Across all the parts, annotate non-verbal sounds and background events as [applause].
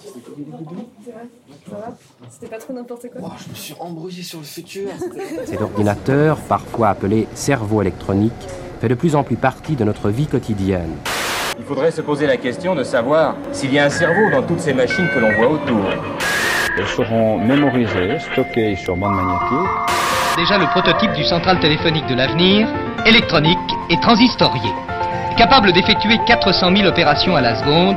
Ça va C'était pas trop n'importe quoi Oh, je me suis embrouillé sur le futur. Cet ordinateur, parfois appelé cerveau électronique, fait de plus en plus partie de notre vie quotidienne. Il faudrait se poser la question de savoir s'il y a un cerveau dans toutes ces machines que l'on voit autour. Elles seront mémorisées, stockées sur bande magnétique. Déjà le prototype du central téléphonique de l'avenir, électronique et transistorié. Capable d'effectuer 400 000 opérations à la seconde.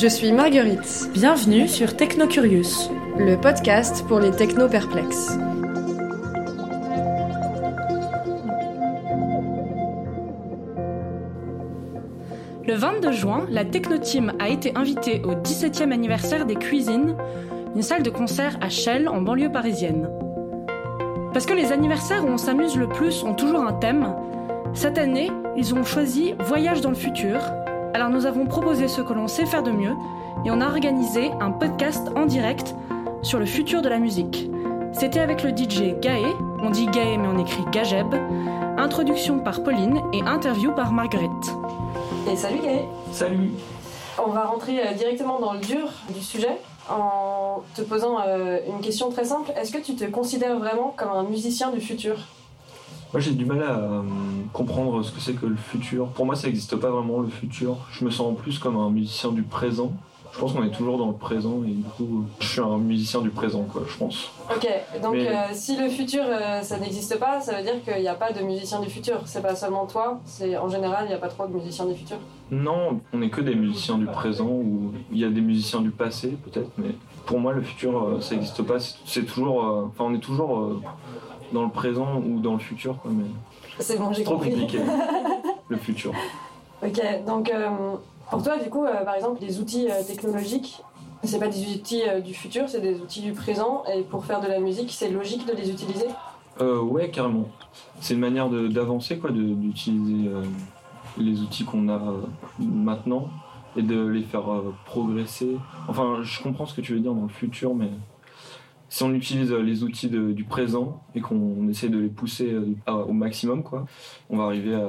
Je suis Marguerite, Bienvenue sur Technocurious. le podcast pour les techno-perplexes. Le 22 juin, la Technoteam a été invitée au 17e anniversaire des Cuisines, une salle de concert à Chelles en banlieue parisienne. Parce que les anniversaires où on s'amuse le plus ont toujours un thème, cette année, ils ont choisi Voyage dans le futur. Alors nous avons proposé ce que l'on sait faire de mieux et on a organisé un podcast en direct sur le futur de la musique. C'était avec le DJ Gaé, on dit Gaé mais on écrit Gajeb, introduction par Pauline et interview par Marguerite. Et salut Gaël Salut. On va rentrer euh, directement dans le dur du sujet en te posant euh, une question très simple. Est-ce que tu te considères vraiment comme un musicien du futur? Moi j'ai du mal à euh, comprendre ce que c'est que le futur. Pour moi ça n'existe pas vraiment le futur. Je me sens plus comme un musicien du présent. Je pense qu'on est toujours dans le présent et du coup je suis un musicien du présent quoi je pense. Ok, donc Mais- euh, si le futur euh, ça n'existe pas, ça veut dire qu'il n'y a pas de musicien du futur. C'est pas seulement toi, c'est en général il n'y a pas trop de musiciens du futur. Non, on n'est que des musiciens du présent ou il y a des musiciens du passé peut-être mais pour moi le futur euh, ça n'existe pas. C'est- toujours, enfin on est toujours dans le présent ou dans le futur quoi mais C'est bon, j'ai trop compris. compliqué [laughs] le futur. Ok, donc euh, pour toi, du coup, euh, par exemple, les outils euh, technologiques, c'est pas des outils euh, du futur, c'est des outils du présent. Et pour faire de la musique, c'est logique de les utiliser? Ouais, carrément. C'est une manière de- d'avancer, quoi, de- d'utiliser les outils qu'on a maintenant et de les faire progresser. Enfin, je comprends ce que tu veux dire dans le futur, mais si on utilise euh, les outils de- du présent et qu'on essaie de les pousser euh, à- au maximum, quoi, on va arriver à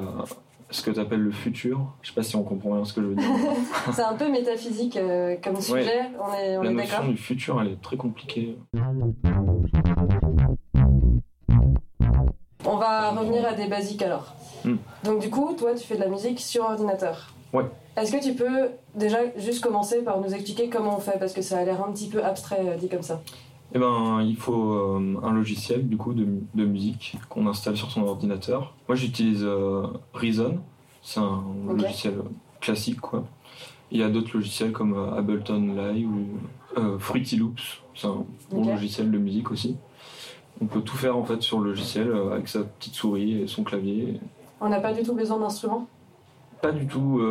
ce que tu appelles le futur. Je sais pas si on comprend bien ce que je veux dire. [laughs] c'est un peu métaphysique euh, comme sujet, on est, on La est notion du futur, elle est très compliquée. On va revenir à des basiques alors. Hmm. Donc, du coup, toi, tu fais de la musique sur ordinateur. Ouais. Est-ce que tu peux déjà juste commencer par nous expliquer comment on fait? Parce que ça a l'air un petit peu abstrait dit comme ça. Eh ben, il faut euh, un logiciel du coup de, de musique qu'on installe sur son ordinateur. Moi, j'utilise euh, Reason, c'est un logiciel classique quoi. Il y a d'autres logiciels comme euh, Ableton Live ou Fruity Loops, c'est un bon logiciel de musique aussi. On peut tout faire en fait sur le logiciel avec sa petite souris et son clavier. On n'a pas du tout besoin d'instruments? Pas du tout.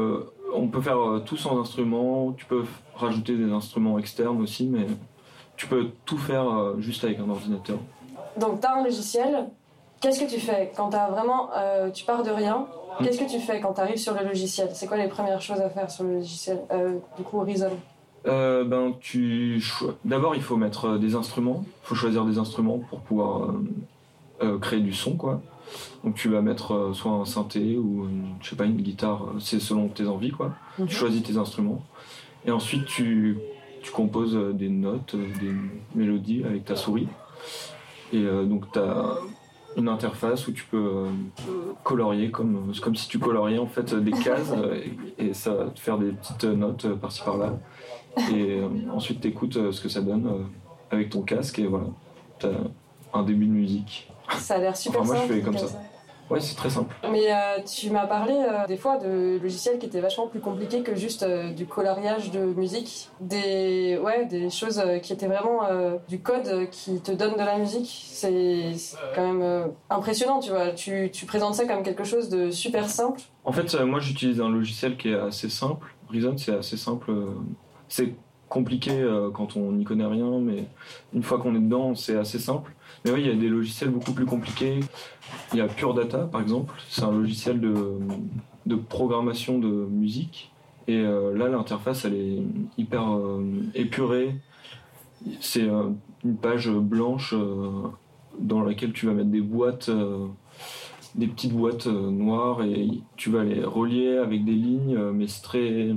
on peut faire tout sans instrument. Tu peux rajouter des instruments externes aussi, mais tu peux tout faire euh, juste avec un ordinateur. Donc, tu as un logiciel. Qu'est-ce que tu fais quand as vraiment, euh, tu pars de rien? Hmm. Qu'est-ce que tu fais quand tu arrives sur le logiciel? C'est quoi les premières choses à faire sur le logiciel euh, Du coup, Reason. Euh, ben, tu D'abord, il faut mettre des instruments. Il faut choisir des instruments pour pouvoir créer du son, quoi. Donc, tu vas mettre soit un synthé ou une, je sais pas une guitare. C'est selon tes envies, quoi. Mhm. Tu choisis tes instruments et ensuite tu, tu composes euh, des notes, euh, des mélodies avec ta souris. Et euh, donc, tu as une interface où tu peux colorier comme, comme si tu coloriais en fait des cases et, ça va te faire des petites notes par-ci par-là. Et ensuite, tu écoutes ce que ça donne avec ton casque et voilà, tu as un début de musique. Ça a l'air super Enfin, moi, je fais comme ça. Ouais, c'est très simple. Mais euh, tu m'as parlé euh, des fois de logiciels qui étaient vachement plus compliqués que juste euh, du coloriage de musique. Des, ouais, des choses qui étaient vraiment du code qui te donne de la musique. C'est quand même impressionnant, tu vois. Tu, tu présentes ça comme quelque chose de super simple. En fait, moi j'utilise un logiciel qui est assez simple. Reason, c'est assez simple. C'est compliqué euh, quand on n'y connaît rien, mais une fois qu'on est dedans, c'est assez simple. Mais oui, il y a des logiciels beaucoup plus compliqués. Il y a Pure Data, par exemple. C'est un logiciel de, de programmation de musique. Et euh, là, l'interface, elle est hyper euh, épurée. C'est une page blanche dans laquelle tu vas mettre des boîtes, des petites boîtes noires et tu vas les relier avec des lignes, mais c'est très.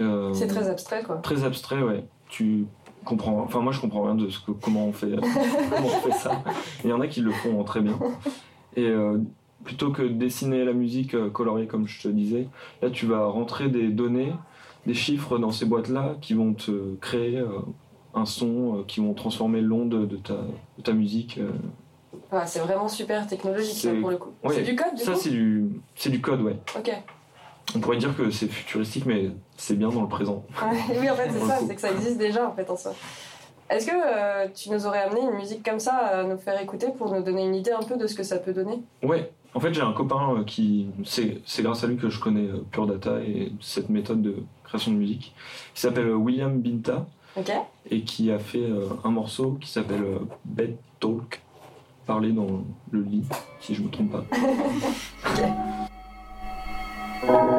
Euh, C'est très abstrait, quoi. très abstrait, ouais. Tu comprends. Enfin, moi, je comprends rien de ce que, comment on fait, [laughs] comment on fait ça. Il y en a qui le font très bien. Et euh, plutôt que de dessiner la musique euh, coloriée, comme je te disais, là, tu vas rentrer des données, des chiffres dans ces boîtes-là qui vont te créer euh, un son, qui vont transformer l'onde de ta, de ta musique. Ouais, c'est vraiment super technologique, ça, pour le coup. Ouais. C'est du code, du Ça, coup c'est du, c'est du code, ouais. Ok. On pourrait dire que c'est futuristique, mais c'est bien dans le présent. Oui, en fait, c'est ça, c'est que ça existe déjà, en fait, en soi. Est-ce que euh, tu nous aurais amené une musique comme ça à nous faire écouter pour nous donner une idée un peu de ce que ça peut donner? Ouais, en fait j'ai un copain euh, qui, c'est grâce à lui que je connais euh, Pure Data et cette méthode de création de musique, qui s'appelle William Binta. Ok. Et qui a fait un morceau qui s'appelle Bed Talk, parler dans le lit, si je me trompe pas. [laughs] Voilà.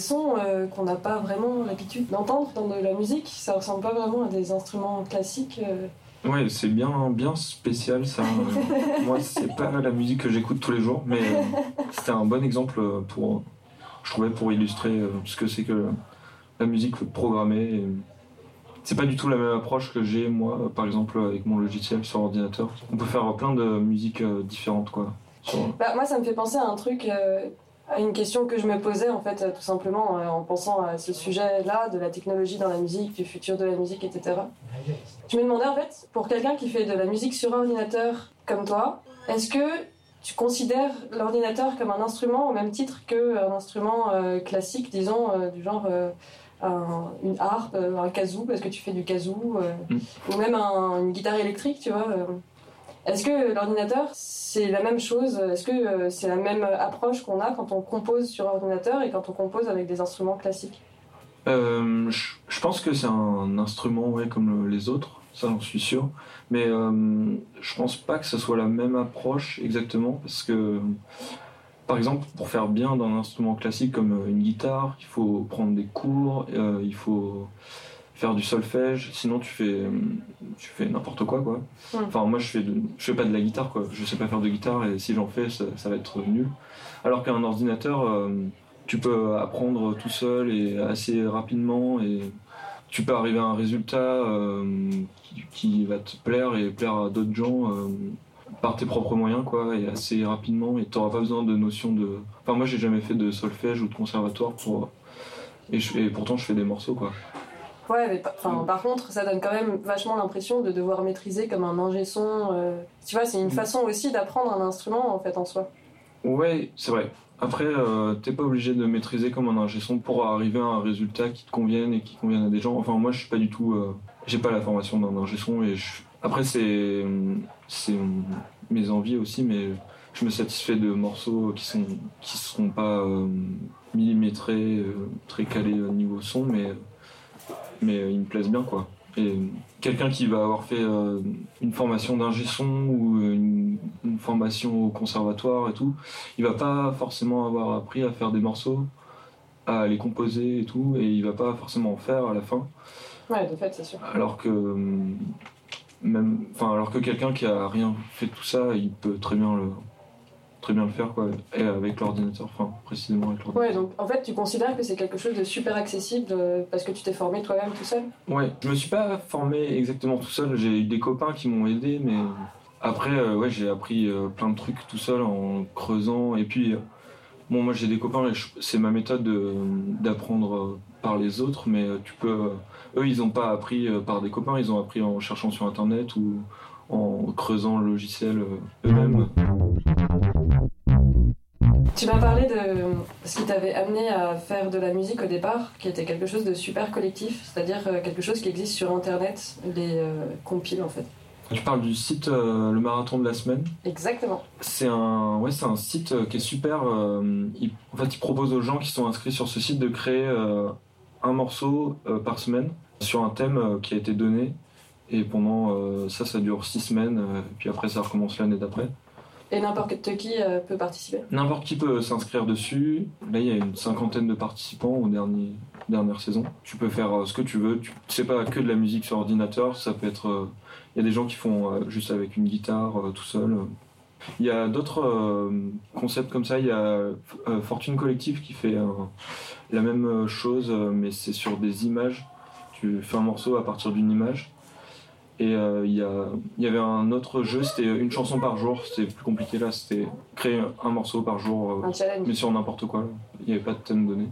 Sons euh, qu'on n'a pas vraiment l'habitude d'entendre dans de la musique. Ça ressemble pas vraiment à des instruments classiques. euh. Ouais, c'est bien, bien spécial ça. [laughs] Moi, c'est pas la musique que j'écoute tous les jours, mais euh, c'était un bon exemple pour, je trouvais, pour illustrer euh, ce que c'est que la musique programmée. C'est pas du tout la même approche que j'ai moi, par exemple, avec mon logiciel sur ordinateur. On peut faire plein de musiques différentes, quoi. Sur- Bah, moi, ça me fait penser à un truc, euh, à une question que je me posais, en fait, euh, tout simplement, euh, en pensant à ce sujet-là, de la technologie dans la musique, du futur de la musique, etc. Je me demandais, en fait, pour quelqu'un qui fait de la musique sur ordinateur comme toi, est-ce que tu considères l'ordinateur comme un instrument au même titre qu'un instrument euh, classique, disons, du genre un- une harpe, un kazoo, parce que tu fais du kazoo, euh, Mm. ou même un- une guitare électrique, tu vois euh? Est-ce que l'ordinateur, c'est la même chose? Est-ce que euh, c'est la même approche qu'on a quand on compose sur ordinateur et quand on compose avec des instruments classiques? Euh, je, pense que c'est un instrument ouais, comme le- les autres, ça j'en suis sûr. Mais euh, je pense pas que ce soit la même approche exactement parce que, par exemple, pour faire bien d'un instrument classique comme euh, une guitare, il faut prendre des cours, il faut faire du solfège, sinon tu fais, tu fais n'importe quoi quoi. Enfin moi je fais, de- je fais pas de la guitare quoi, je sais pas faire de guitare et si j'en fais ça, ça va être nul. Alors qu'un ordinateur, euh, tu peux apprendre tout seul et assez rapidement et tu peux arriver à un résultat euh, qui, qui va te plaire et plaire à d'autres gens euh, par tes propres moyens quoi et assez rapidement et t'auras pas besoin de notion de enfin moi j'ai jamais fait de solfège ou de conservatoire pour et, je- et pourtant je fais des morceaux quoi Enfin, par contre, ça donne quand même vachement l'impression de devoir maîtriser comme un ingé son. euh. Tu vois, c'est une Mm. façon aussi d'apprendre un instrument en fait en soi. ouais c'est vrai après euh, t'es pas obligé de maîtriser comme un ingé son pour arriver à un résultat qui te convienne et qui convienne à des gens enfin moi je suis pas du tout euh, j'ai pas la formation d'un ingé son et je- après c'est c'est mes envies aussi mais je me satisfais de morceaux qui sont qui seront pas euh, millimétrés euh, très calés au niveau son mais mais euh, ils me plaisent bien quoi et quelqu'un qui va avoir fait euh, une formation d'ingé son ou une, une formation au conservatoire et tout il va pas forcément avoir appris à faire des morceaux à les composer et tout et il va pas forcément en faire à la fin Ouais, de fait, c'est sûr. alors que même enfin alors que quelqu'un qui a rien fait de tout ça il peut très bien le très bien le faire quoi, et avec l'ordinateur, enfin précisément avec l'ordinateur. Ouais, donc en fait, tu considères que c'est quelque chose de super accessible euh, parce que tu t'es formé toi-même tout seul? Ouais, je me suis pas formé exactement tout seul, j'ai eu des copains qui m'ont aidé, mais après, euh, ouais, j'ai appris euh, plein de trucs tout seul en creusant. Et puis, euh, bon, moi j'ai des copains, c'est ma méthode de- d'apprendre euh, par les autres, mais euh, tu peux. euh, eux, ils ont pas appris euh, par des copains, ils ont appris en cherchant sur internet ou en creusant le logiciel euh, eux-mêmes. Tu m'as parlé de ce qui t'avait amené à faire de la musique au départ, qui était quelque chose de super collectif, c'est-à-dire euh, quelque chose qui existe sur internet, les euh, compiles en fait. Tu parles du site euh, Le Marathon de la Semaine. Exactement. C'est un, ouais, c'est un site qui est super. euh, il- en fait, il propose aux gens qui sont inscrits sur ce site de créer un morceau par semaine sur un thème qui a été donné. Et pendant ça, ça dure six semaines. euh, puis après, ça recommence l'année d'après. Et n'importe qui euh, peut participer. N'importe qui peut s'inscrire dessus. Là, il y a une cinquantaine de participants aux derniers, dernières saisons. Tu peux faire euh, ce que tu veux. Tu c'est pas que de la musique sur ordinateur. Ça peut être. euh, Il y a des gens qui font juste avec une guitare, tout seul. Il y a d'autres concepts comme ça. Il y a Fortune Collective qui fait la même chose, mais c'est sur des images. Tu fais un morceau à partir d'une image. Et euh, il y, a- y avait un autre jeu, c'était une chanson par jour. C'était plus compliqué là. C'était créer un morceau par jour, euh, Un challenge. mais sur n'importe quoi. Il n'y avait pas de thème donné.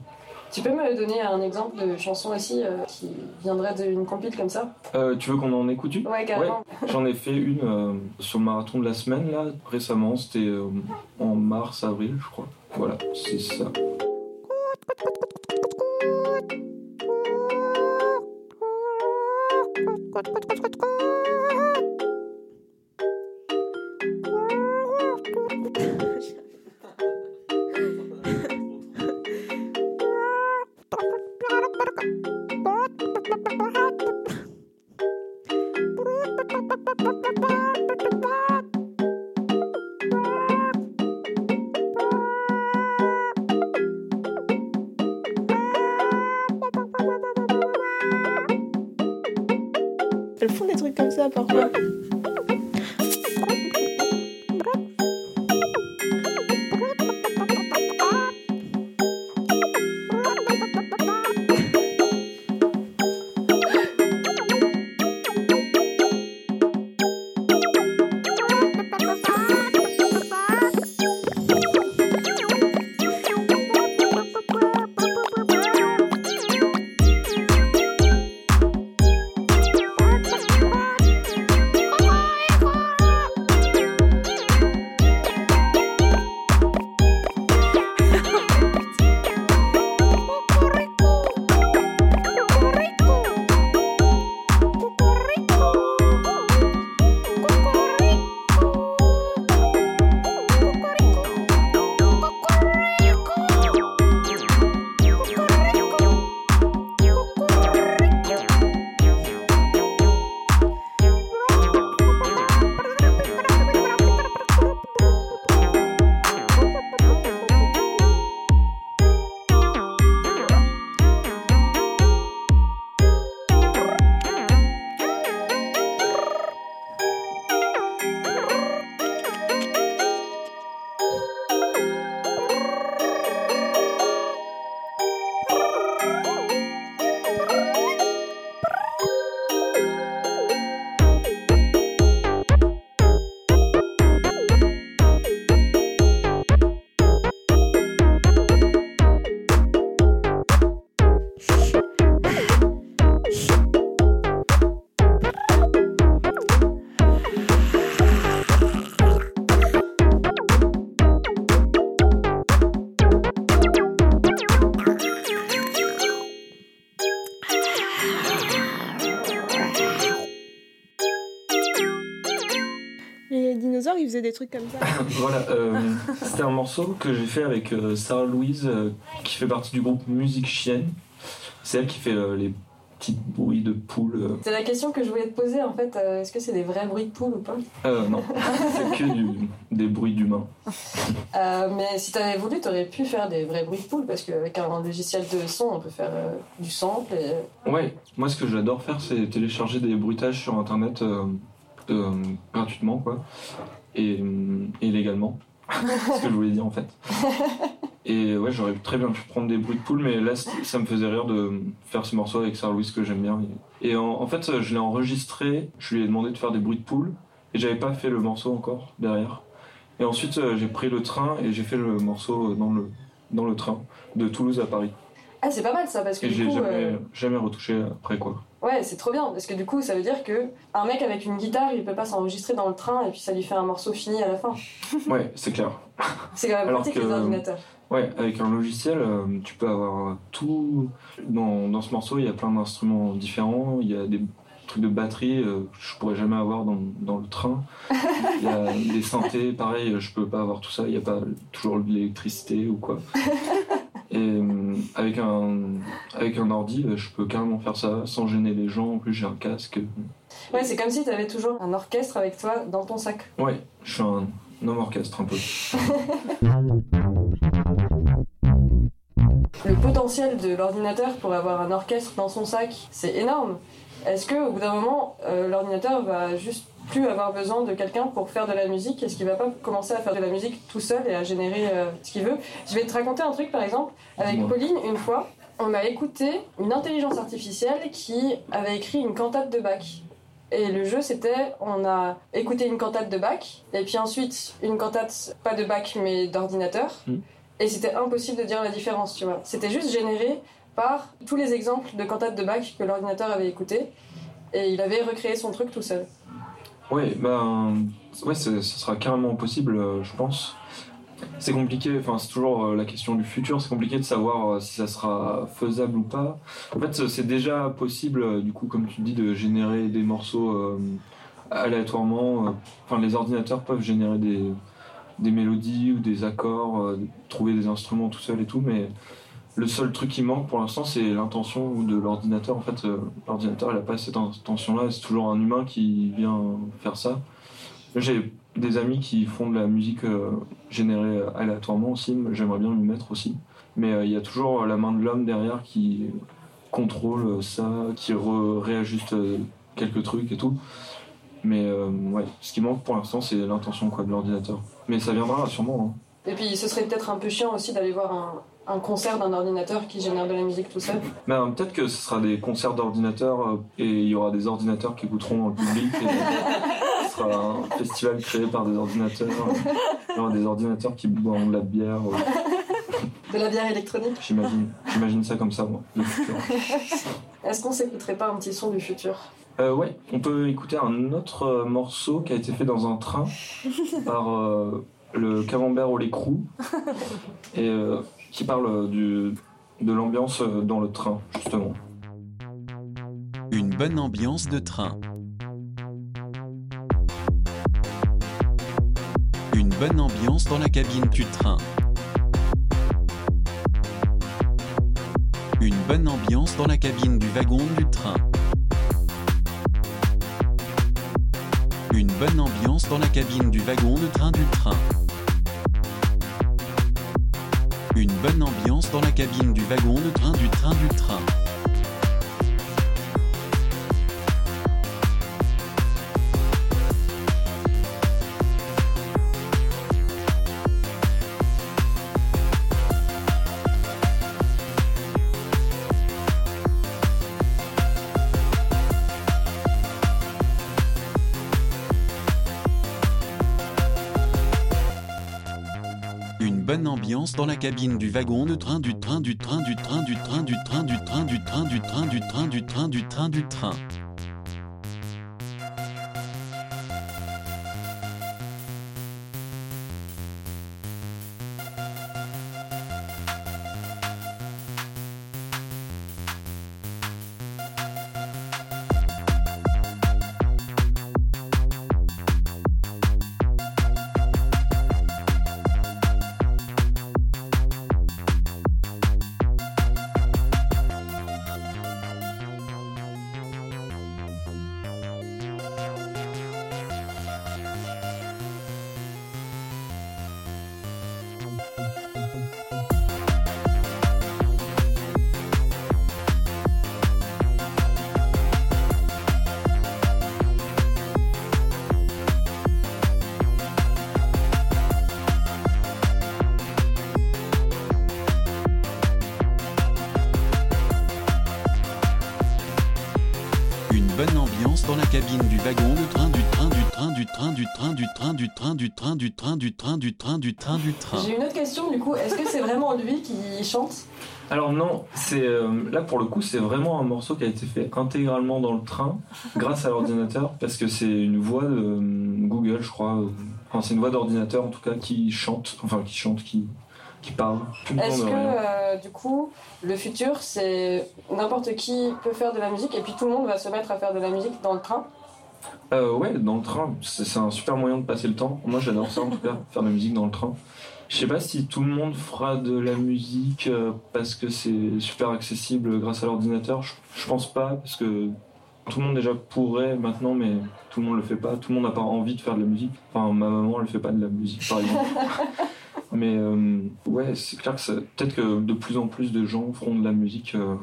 Tu peux me donner un exemple de chanson aussi euh, qui viendrait d'une compile comme ça? Euh, tu veux qu'on en écoute une? Ouais, carrément. J'en ai fait une euh, sur le marathon de la semaine là récemment. C'était en mars, avril, je crois. Voilà, c'est ça. Bye. [laughs] trucs comme ça des trucs comme ça. [laughs] voilà, euh, c'était un morceau que j'ai fait avec euh, Sarah Louise, euh, qui fait partie du groupe Musique Chienne. C'est elle qui fait euh, les petits bruits de poule. euh. C'est la question que je voulais te poser en fait. euh, Est-ce que c'est des vrais bruits de poule ou pas? Euh, non, c'est que du- des bruits d'humains. Euh, Mais si t'avais voulu, t'aurais pu faire des vrais bruits de poule parce qu'avec un logiciel de son, on peut faire euh, du sample et. Ouais, moi ce que j'adore faire, c'est télécharger des bruitages sur internet euh, euh, gratuitement, quoi, et, euh, et légalement. [laughs] ce que je voulais dire en fait. Et ouais, j'aurais très bien pu prendre des bruits de poule, mais là, ça me faisait rire de faire ce morceau avec Sarah Louise que j'aime bien. Et en, en fait, je l'ai enregistré, je lui ai demandé de faire des bruits de poule, et j'avais pas fait le morceau encore derrière. Et ensuite, euh, j'ai pris le train et j'ai fait le morceau dans le, dans le train de Toulouse à Paris. Ah, c'est pas mal ça, parce que Et du j'ai euh, jamais retouché après quoi. Ouais, c'est trop bien, parce que du coup, ça veut dire que un mec avec une guitare, il peut pas s'enregistrer dans le train et puis ça lui fait un morceau fini à la fin. [laughs] Ouais, c'est clair. C'est quand même pratique que- les ordinateurs. Ouais, avec un logiciel, euh, tu peux avoir tout. Dans, dans ce morceau, il y a plein d'instruments différents. Il y a des trucs de batterie euh, que je pourrais jamais avoir dans, dans le train. Il y a [laughs] des synthés, pareil, je peux pas avoir tout ça. Il n'y a pas toujours de l'électricité ou quoi. [laughs] Et euh, avec un, avec un ordi, euh, je peux carrément faire ça sans gêner les gens. En plus, j'ai un casque. Ouais, c'est comme si t'avais toujours un orchestre avec toi dans ton sac. Ouais, je suis un homme orchestre un peu. [laughs] Le potentiel de l'ordinateur pour avoir un orchestre dans son sac, c'est énorme. Est-ce que au bout d'un moment, euh, l'ordinateur va juste plus avoir besoin de quelqu'un pour faire de la musique? Est-ce qu'il va pas commencer à faire de la musique tout seul et à générer euh, ce qu'il veut? Je vais te raconter un truc par exemple. Avec. Pauline, une fois, on a écouté une intelligence artificielle qui avait écrit une cantate de Bach. Et le jeu, c'était, on a écouté une cantate de Bach, et puis ensuite une cantate, pas de Bach, mais d'ordinateur. Mhm. Et c'était impossible de dire la différence, tu vois. C'était juste généré par tous les exemples de cantates de Bach que l'ordinateur avait écouté, et il avait recréé son truc tout seul. Ouais, ben, ouais, ce ce sera carrément possible, euh, je pense. C'est compliqué, enfin, c'est toujours euh, la question du futur, c'est compliqué de savoir euh, si ça sera faisable ou pas. En fait, c'est déjà possible, euh, du coup, comme tu dis, de générer des morceaux aléatoirement. Enfin, les ordinateurs peuvent générer des, des mélodies ou des accords, trouver des instruments tout seul et tout, mais le seul truc qui manque pour l'instant, c'est l'intention de l'ordinateur. En fait, l'ordinateur, il n'a pas cette intention-là, c'est toujours un humain qui vient faire ça. J'ai des amis qui font de la musique euh, générée aléatoirement aussi, j'aimerais bien m'y mettre aussi. Mais euh, il y a toujours la main de l'homme derrière qui contrôle ça, qui réajuste euh, quelques trucs et tout. Mais euh, ouais, ce qui manque pour l'instant, c'est l'intention quoi, de l'ordinateur. Mais ça viendra sûrement. hein. Et puis ce serait peut-être un peu chiant aussi d'aller voir un, un concert d'un ordinateur qui génère de la musique tout seul. Ben, peut-être que ce sera des concerts d'ordinateurs euh, et il y aura des ordinateurs qui écouteront dans le public. Et, ce sera un festival créé par des ordinateurs. Il y aura des ordinateurs qui boiront de la bière. euh, De la bière électronique. J'imagine, j'imagine ça comme ça, moi. le futur. Est-ce qu'on s'écouterait pas un petit son du futur? Euh, ouais, on peut écouter un autre euh, morceau qui a été fait dans un train par euh, le camembert au l'écrou et qui parle euh, du, de l'ambiance euh, dans le train, justement. Une bonne ambiance de train. Une bonne ambiance dans la cabine du train. Une bonne ambiance dans la cabine du wagon du train. Une bonne ambiance dans la cabine du wagon de train du train. Une bonne ambiance dans la cabine du wagon de train du train du train. Dans la cabine du wagon de train du train du train du train du train du train du train du train du train du train du train du train du train. Cabine du wagon train du train du train du train du train du train du train du train du train du train du train du train du train. J'ai une autre question du coup, est-ce que c'est vraiment lui qui chante Alors non, c'est euh, là pour le coup c'est vraiment un morceau qui a été fait intégralement dans le train grâce à l'ordinateur parce que c'est une voix de euh, Google je crois, euh, enfin c'est une voix d'ordinateur en tout cas qui chante, enfin qui chante, qui qui parle. Est-ce que euh, du coup, le futur, c'est n'importe qui peut faire de la musique et puis tout le monde va se mettre à faire de la musique dans le train? Euh, ouais, dans le train, c'est un super moyen de passer le temps. Moi, j'adore ça en tout cas, [laughs] faire de la musique dans le train. Je sais pas si tout le monde fera de la musique euh, parce que c'est super accessible grâce à l'ordinateur. Je, je pense pas parce que tout le monde déjà pourrait maintenant, mais tout le monde le fait pas. Tout le monde n'a pas envie de faire de la musique. Enfin, ma maman, elle fait pas de la musique, par exemple. [laughs] mais euh, ouais, c'est clair que peut-être que de plus en plus de gens feront de la musique. euh,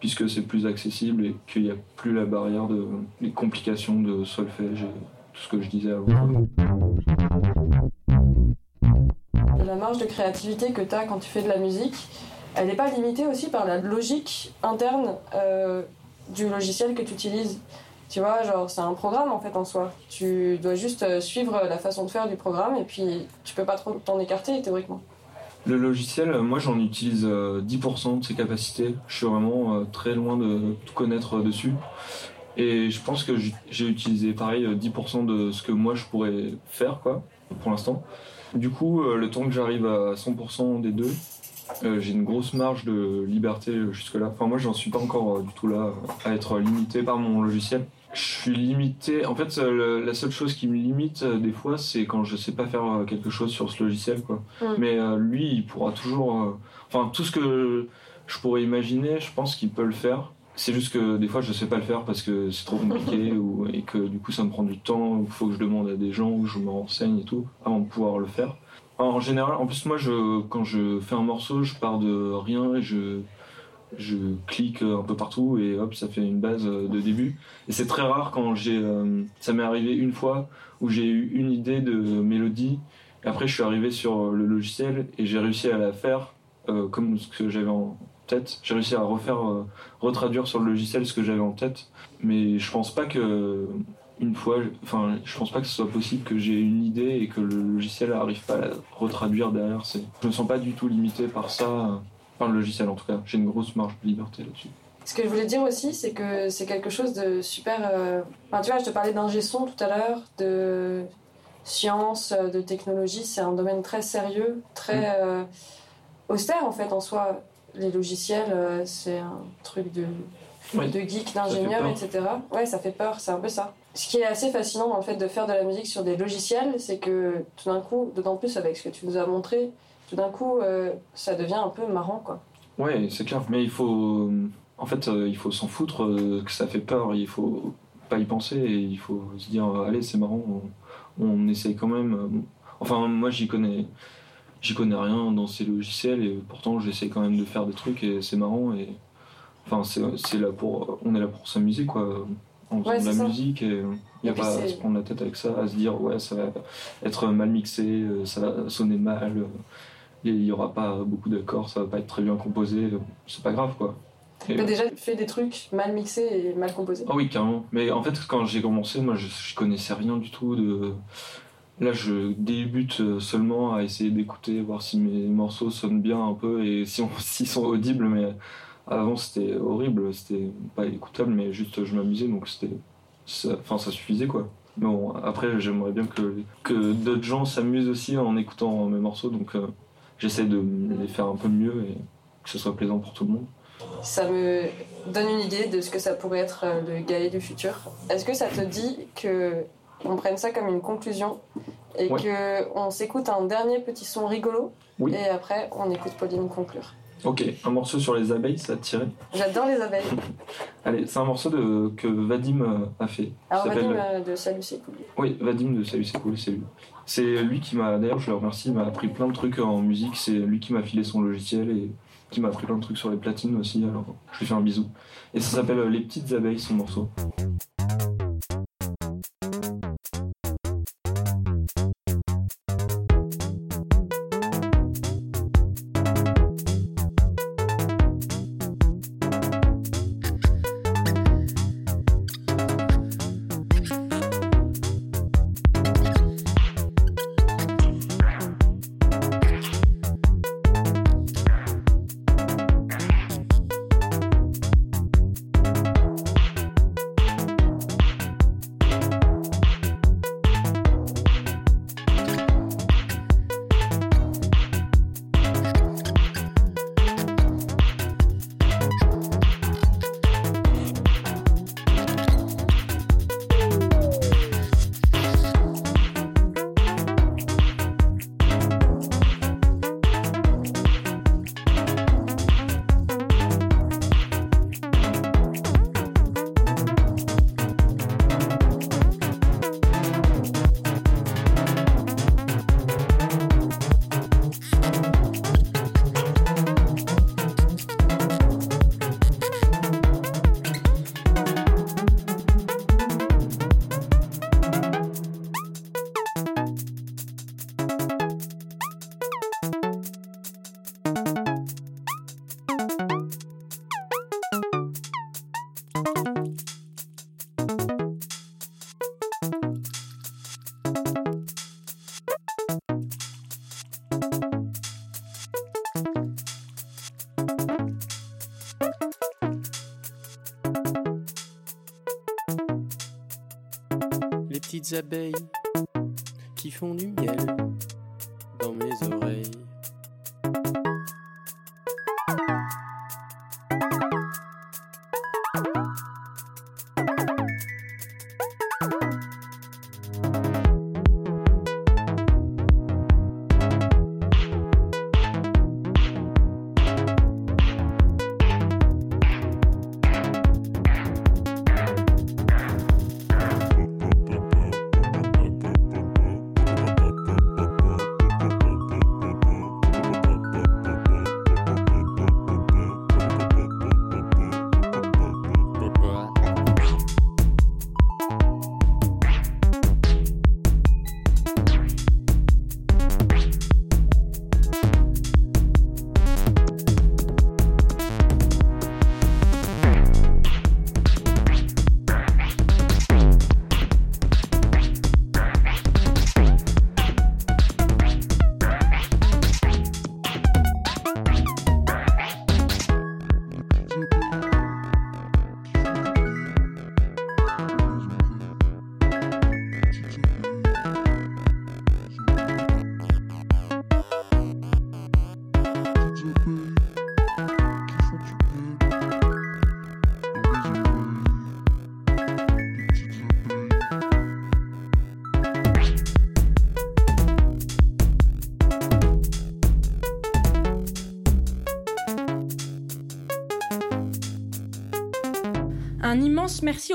puisque c'est plus accessible et qu'il n'y a plus la barrière de les complications de solfège et tout ce que je disais avant. La marge de créativité que tu as quand tu fais de la musique, elle n'est pas limitée aussi par la logique interne euh, du logiciel que tu utilises. Tu vois, genre, c'est un programme en fait en soi. Tu dois juste euh, suivre la façon de faire du programme et puis tu peux pas trop t'en écarter théoriquement. Le logiciel, euh, moi j'en utilise euh, 10% de ses capacités. Je suis vraiment euh, très loin de tout connaître euh, dessus. Et je pense que j'ai utilisé pareil euh, 10% de ce que moi je pourrais faire quoi, pour l'instant. Du coup, euh, le temps que j'arrive à 100% des deux, euh, j'ai une grosse marge de liberté euh, jusque-là. Enfin, moi, j'en suis pas encore euh, du tout là euh, à être limité par mon logiciel. Je suis limité. En fait, le- la seule chose qui me limite euh, des fois, c'est quand je sais pas faire euh, quelque chose sur ce logiciel, quoi. Mm. Mais euh, lui, il pourra toujours. Enfin, tout ce que je pourrais imaginer, je pense qu'il peut le faire. C'est juste que des fois, je sais pas le faire parce que c'est trop compliqué [laughs] ou, et que du coup, ça me prend du temps. Il faut que je demande à des gens ou je me renseigne et tout avant de pouvoir le faire. En général, en plus, moi, je, quand je fais un morceau, je pars de rien et je, je clique un peu partout et hop, ça fait une base de début. Et c'est très rare quand j'ai. euh, ça m'est arrivé une fois où j'ai eu une idée de mélodie. Après, je suis arrivé sur le logiciel et j'ai réussi à la faire euh, comme ce que j'avais en tête. J'ai réussi à refaire, euh, retraduire sur le logiciel ce que j'avais en tête. Mais je pense pas que une fois, enfin, je pense pas que ce soit possible que j'ai une idée et que le logiciel arrive pas à la retraduire derrière. Je me sens pas du tout limité par ça, par le logiciel en tout cas. J'ai une grosse marge de liberté là-dessus. Ce que je voulais dire aussi, c'est que c'est quelque chose de super. euh, Enfin, tu vois, je te parlais d'ingé son tout à l'heure, de science, euh, de technologie. C'est un domaine très sérieux, très euh, austère en fait en soi. Les logiciels, euh, c'est un truc de, Ouais. de geek, d'ingénieur, etc. Ouais, ça fait peur, c'est un peu ça. Ce qui est assez fascinant dans le fait de faire de la musique sur des logiciels, c'est que tout d'un coup, d'autant plus avec ce que tu nous as montré, tout d'un coup, euh, ça devient un peu marrant, quoi. Ouais, c'est clair. Mais il faut, en fait, euh, il faut s'en foutre euh, que ça fait peur. Il faut pas y penser et il faut se dire, euh, allez, c'est marrant. On, on essaye quand même. euh, Enfin, moi, j'y connais, j'y connais rien dans ces logiciels et pourtant, j'essaie quand même de faire des trucs et c'est marrant et enfin, c'est là pour, on est là pour s'amuser quoi. En faisant Ouais, de la ça. musique et il n'y a pas à se prendre la tête avec ça, à se dire ouais ça va être mal mixé, euh, ça va sonner mal, euh, il n'y aura pas beaucoup d'accords, ça va pas être très bien composé, euh, c'est pas grave quoi. T'as déjà fait des trucs mal mixés et mal composés? Ah oui, carrément. Mais en fait, quand j'ai commencé, moi, je, je connaissais rien du tout de. Là, je débute euh, seulement à essayer d'écouter, voir si mes morceaux sonnent bien un peu et si on- [laughs] s'ils sont audibles. Mais avant, c'était horrible, c'était pas écoutable, mais juste je m'amusais, donc c'était. ça- Enfin, ça suffisait quoi. Mais bon, après, j'aimerais bien que, que d'autres gens s'amusent aussi en écoutant mes morceaux, donc euh, j'essaie de les faire un peu mieux et que ce soit plaisant pour tout le monde. Ça me donne une idée de ce que ça pourrait être euh, le galet du futur. Est-ce que ça te dit que on prenne ça comme une conclusion et Ouais. que on s'écoute un dernier petit son rigolo Oui. et après on écoute Pauline conclure? Ok, un morceau sur les abeilles, ça tirait J'adore les abeilles. [laughs] Allez, c'est un morceau de, que Vadim euh, a fait. Alors Vadim euh, de Salut c'est cool. Oui, Vadim de Salut c'est cool, c'est lui. C'est lui qui m'a, d'ailleurs je le remercie, il m'a appris plein de trucs en musique, c'est lui qui m'a filé son logiciel et qui m'a appris plein de trucs sur les platines aussi, alors je lui fais un bisou. Et ça s'appelle euh, Les Petites Abeilles, son morceau. Abeilles qui font du miel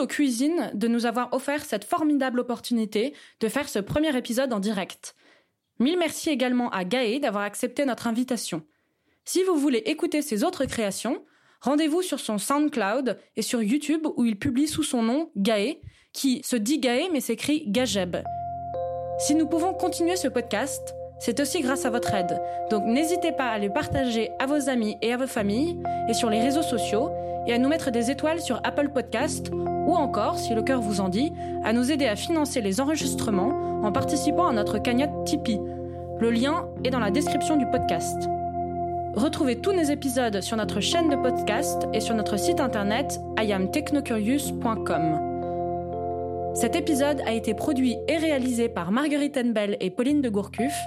aux cuisines de nous avoir offert cette formidable opportunité de faire ce premier épisode en direct. Mille merci également à Gaë d'avoir accepté notre invitation. Si vous voulez écouter ses autres créations, rendez-vous sur son SoundCloud et sur YouTube où il publie sous son nom Gaë, qui se dit Gaë mais s'écrit Gajeb. Si nous pouvons continuer ce podcast, c'est aussi grâce à votre aide. Donc n'hésitez pas à le partager à vos amis et à vos familles et sur les réseaux sociaux et à nous mettre des étoiles sur Apple Podcast ou encore, si le cœur vous en dit, à nous aider à financer les enregistrements en participant à notre cagnotte Tipeee. Le lien est dans la description du podcast. Retrouvez tous nos épisodes sur notre chaîne de podcast et sur notre site internet iamtechnocurious.com. Cet épisode a été produit et réalisé par Marguerite Enbel et Pauline de Gourcuff,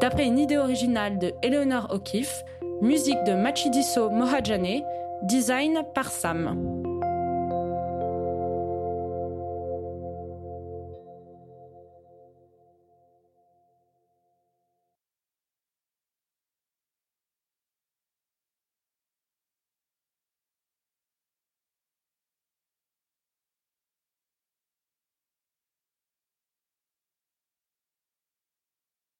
d'après une idée originale de Eleanor O'Keeffe, musique de Machidiso Mohajane, design par Sam.